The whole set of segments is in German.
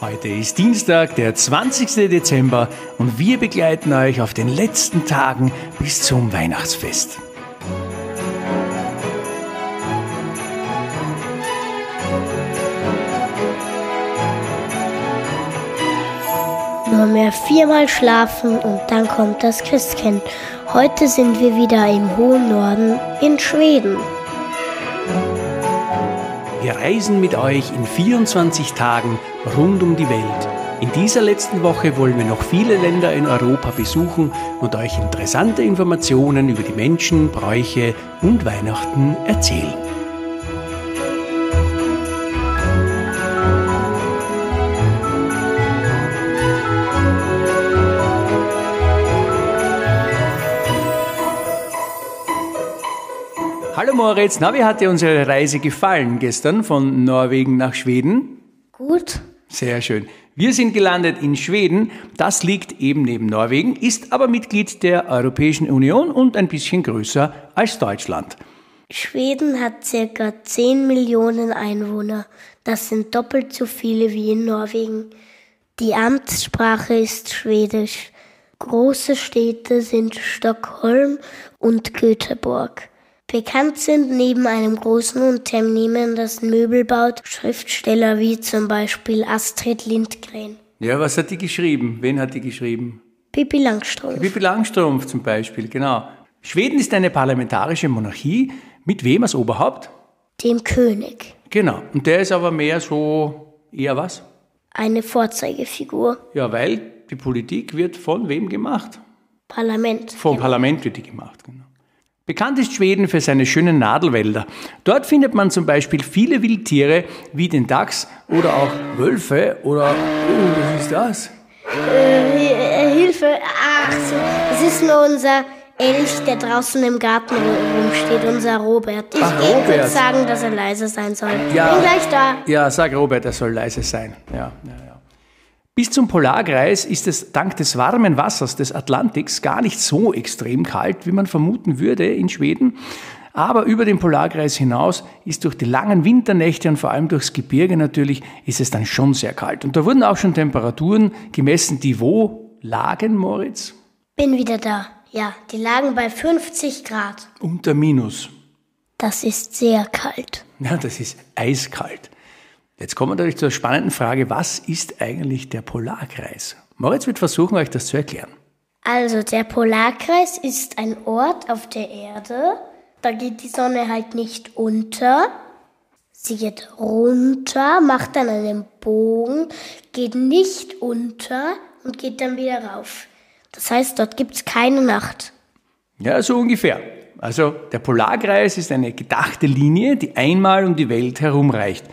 Heute ist Dienstag, der 20. Dezember und wir begleiten euch auf den letzten Tagen bis zum Weihnachtsfest. Nur mehr viermal schlafen und dann kommt das Christkind. Heute sind wir wieder im hohen Norden in Schweden. Wir reisen mit euch in 24 Tagen rund um die Welt. In dieser letzten Woche wollen wir noch viele Länder in Europa besuchen und euch interessante Informationen über die Menschen, Bräuche und Weihnachten erzählen. Hallo Moritz, na, wie hat dir unsere Reise gefallen gestern von Norwegen nach Schweden? Gut? Sehr schön. Wir sind gelandet in Schweden. Das liegt eben neben Norwegen, ist aber Mitglied der Europäischen Union und ein bisschen größer als Deutschland. Schweden hat circa 10 Millionen Einwohner. Das sind doppelt so viele wie in Norwegen. Die Amtssprache ist Schwedisch. Große Städte sind Stockholm und Göteborg. Bekannt sind neben einem großen Unternehmen, das Möbel baut, Schriftsteller wie zum Beispiel Astrid Lindgren. Ja, was hat die geschrieben? Wen hat die geschrieben? Pippi Langstrumpf. Pippi Langstrumpf zum Beispiel, genau. Schweden ist eine parlamentarische Monarchie. Mit wem als Oberhaupt? Dem König. Genau. Und der ist aber mehr so eher was? Eine Vorzeigefigur. Ja, weil die Politik wird von wem gemacht? Parlament. Vom Parlament wird die gemacht, genau. Bekannt ist Schweden für seine schönen Nadelwälder. Dort findet man zum Beispiel viele Wildtiere wie den Dachs oder auch Wölfe oder. Oh, was ist das? Äh, Hilfe. Ach so. Es ist nur unser Elch, der draußen im Garten rumsteht, unser Robert. Ich Ach, gehe Robert. kurz sagen, dass er leise sein soll. Ja. Bin gleich da. Ja, sag Robert, er soll leise sein. Ja, ja, ja. Bis zum Polarkreis ist es dank des warmen Wassers des Atlantiks gar nicht so extrem kalt, wie man vermuten würde in Schweden. Aber über den Polarkreis hinaus ist durch die langen Winternächte und vor allem durchs Gebirge natürlich, ist es dann schon sehr kalt. Und da wurden auch schon Temperaturen gemessen, die wo lagen, Moritz? Bin wieder da. Ja, die lagen bei 50 Grad. Unter Minus. Das ist sehr kalt. Ja, das ist eiskalt. Jetzt kommen wir natürlich zur spannenden Frage, was ist eigentlich der Polarkreis? Moritz wird versuchen, euch das zu erklären. Also, der Polarkreis ist ein Ort auf der Erde. Da geht die Sonne halt nicht unter. Sie geht runter, macht dann einen Bogen, geht nicht unter und geht dann wieder rauf. Das heißt, dort gibt es keine Nacht. Ja, so ungefähr. Also der Polarkreis ist eine gedachte Linie, die einmal um die Welt herumreicht.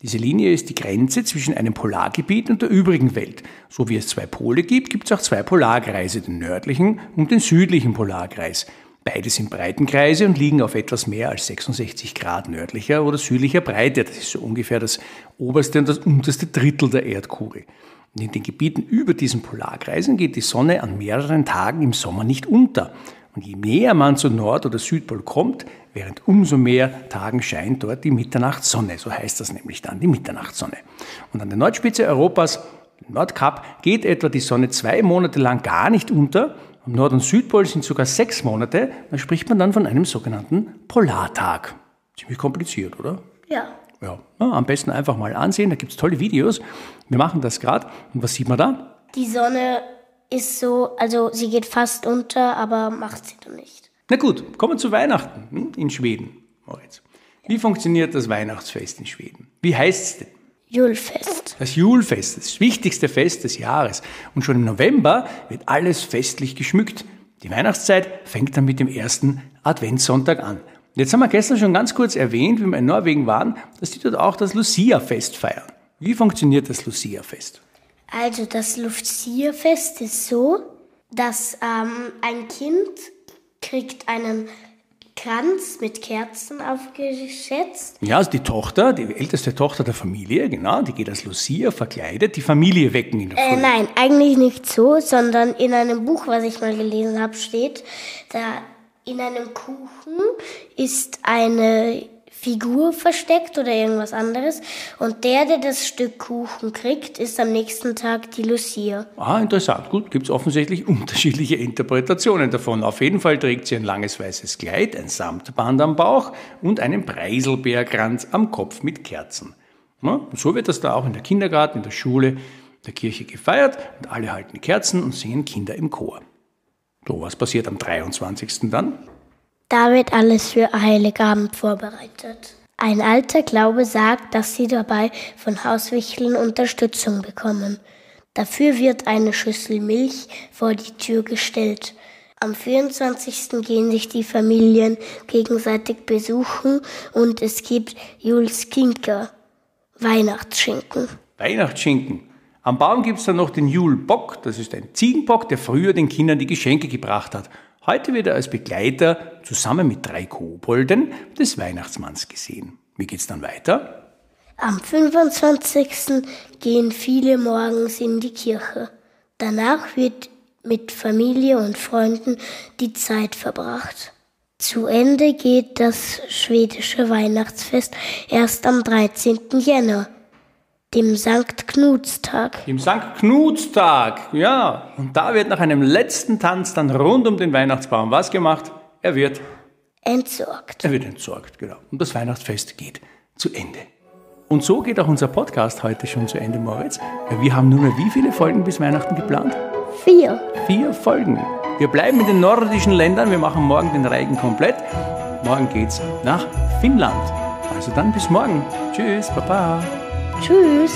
Diese Linie ist die Grenze zwischen einem Polargebiet und der übrigen Welt. So wie es zwei Pole gibt, gibt es auch zwei Polarkreise, den nördlichen und den südlichen Polarkreis. Beide sind Breitenkreise und liegen auf etwas mehr als 66 Grad nördlicher oder südlicher Breite. Das ist so ungefähr das oberste und das unterste Drittel der Erdkugel. Und in den Gebieten über diesen Polarkreisen geht die Sonne an mehreren Tagen im Sommer nicht unter. Und je näher man zum Nord- oder Südpol kommt, während umso mehr Tagen scheint dort die Mitternachtssonne. So heißt das nämlich dann, die Mitternachtssonne. Und an der Nordspitze Europas, dem Nordkap, geht etwa die Sonne zwei Monate lang gar nicht unter. Am Nord- und Südpol sind sogar sechs Monate. Da spricht man dann von einem sogenannten Polartag. Ziemlich kompliziert, oder? Ja. Ja, na, am besten einfach mal ansehen, da gibt es tolle Videos. Wir machen das gerade. Und was sieht man da? Die Sonne ist so, also sie geht fast unter, aber macht sie dann nicht. Na gut, kommen wir zu Weihnachten in Schweden, Moritz. Wie funktioniert das Weihnachtsfest in Schweden? Wie heißt es denn? Julfest. Das Julfest, das wichtigste Fest des Jahres. Und schon im November wird alles festlich geschmückt. Die Weihnachtszeit fängt dann mit dem ersten Adventssonntag an. Jetzt haben wir gestern schon ganz kurz erwähnt, wie wir in Norwegen waren, dass die dort auch das Lucia-Fest feiern. Wie funktioniert das Lucia-Fest? Also das Lucia-Fest ist so, dass ähm, ein Kind kriegt einen Kranz mit Kerzen aufgeschätzt. Ja, also die Tochter, die älteste Tochter der Familie, genau, die geht als Lucia verkleidet, die Familie wecken in der Äh, Früh. nein, eigentlich nicht so, sondern in einem Buch, was ich mal gelesen habe, steht, da in einem Kuchen ist eine Figur versteckt oder irgendwas anderes. Und der, der das Stück Kuchen kriegt, ist am nächsten Tag die Lucia. Ah, interessant. Gut, gibt es offensichtlich unterschiedliche Interpretationen davon. Auf jeden Fall trägt sie ein langes weißes Kleid, ein Samtband am Bauch und einen Preiselbeerkranz am Kopf mit Kerzen. Ja, so wird das da auch in der Kindergarten, in der Schule, in der Kirche gefeiert und alle halten Kerzen und singen Kinder im Chor. So, was passiert am 23. dann? Da wird alles für Heiligabend vorbereitet. Ein alter Glaube sagt, dass sie dabei von Hauswichteln Unterstützung bekommen. Dafür wird eine Schüssel Milch vor die Tür gestellt. Am 24. gehen sich die Familien gegenseitig besuchen und es gibt Jules Kinker, Weihnachtsschinken. Weihnachtsschinken. Am Baum gibt es dann noch den Julbock, das ist ein Ziegenbock, der früher den Kindern die Geschenke gebracht hat. Heute wird er als Begleiter zusammen mit drei Kobolden des Weihnachtsmanns gesehen. Wie geht's dann weiter? Am 25. gehen viele morgens in die Kirche. Danach wird mit Familie und Freunden die Zeit verbracht. Zu Ende geht das schwedische Weihnachtsfest erst am 13. Jänner dem Sankt Knutstag. Dem Sankt Knutstag, ja. Und da wird nach einem letzten Tanz dann rund um den Weihnachtsbaum was gemacht? Er wird entsorgt. Er wird entsorgt, genau. Und das Weihnachtsfest geht zu Ende. Und so geht auch unser Podcast heute schon zu Ende, Moritz. Wir haben nur mehr wie viele Folgen bis Weihnachten geplant? Vier. Vier Folgen. Wir bleiben in den nordischen Ländern. Wir machen morgen den Reigen komplett. Morgen geht's nach Finnland. Also dann bis morgen. Tschüss, Baba. Tschüss.